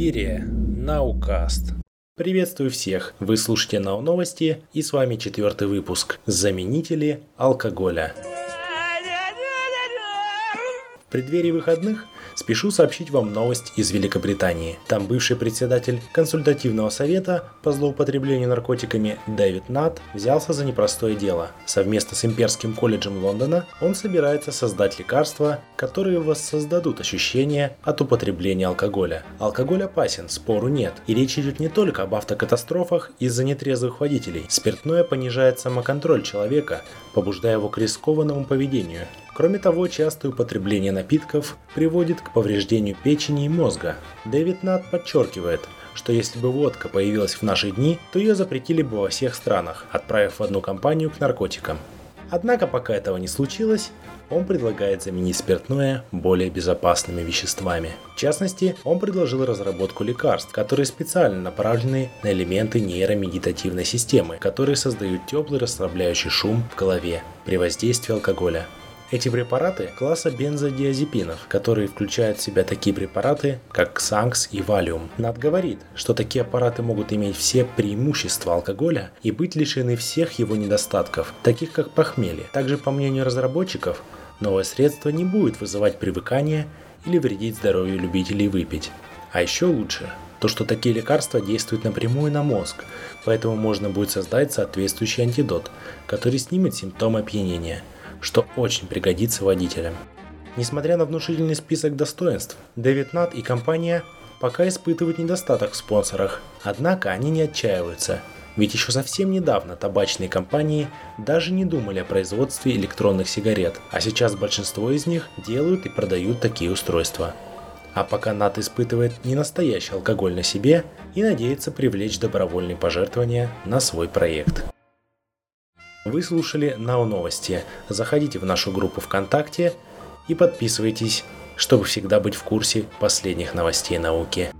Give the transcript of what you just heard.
эфире Наукаст. Приветствую всех! Вы слушаете Нау Новости и с вами четвертый выпуск «Заменители алкоголя». В преддверии выходных спешу сообщить вам новость из Великобритании. Там бывший председатель консультативного совета по злоупотреблению наркотиками Дэвид Нат взялся за непростое дело. Совместно с Имперским колледжем Лондона он собирается создать лекарства, которые воссоздадут ощущение от употребления алкоголя. Алкоголь опасен, спору нет. И речь идет не только об автокатастрофах из-за нетрезвых водителей. Спиртное понижает самоконтроль человека, побуждая его к рискованному поведению. Кроме того, частое употребление напитков приводит к повреждению печени и мозга. Дэвид Нат подчеркивает, что если бы водка появилась в наши дни, то ее запретили бы во всех странах, отправив в одну компанию к наркотикам. Однако пока этого не случилось, он предлагает заменить спиртное более безопасными веществами. В частности, он предложил разработку лекарств, которые специально направлены на элементы нейромедитативной системы, которые создают теплый расслабляющий шум в голове при воздействии алкоголя. Эти препараты класса бензодиазепинов, которые включают в себя такие препараты, как Xanx и Valium. Над говорит, что такие аппараты могут иметь все преимущества алкоголя и быть лишены всех его недостатков, таких как похмелье. Также, по мнению разработчиков, новое средство не будет вызывать привыкание или вредить здоровью любителей выпить. А еще лучше, то, что такие лекарства действуют напрямую на мозг, поэтому можно будет создать соответствующий антидот, который снимет симптомы опьянения – что очень пригодится водителям. Несмотря на внушительный список достоинств, Дэвид Нат и компания пока испытывают недостаток в спонсорах, однако они не отчаиваются, ведь еще совсем недавно табачные компании даже не думали о производстве электронных сигарет, а сейчас большинство из них делают и продают такие устройства. А пока НАТ испытывает не настоящий алкоголь на себе и надеется привлечь добровольные пожертвования на свой проект. Вы слушали Нау Новости. Заходите в нашу группу ВКонтакте и подписывайтесь, чтобы всегда быть в курсе последних новостей науки.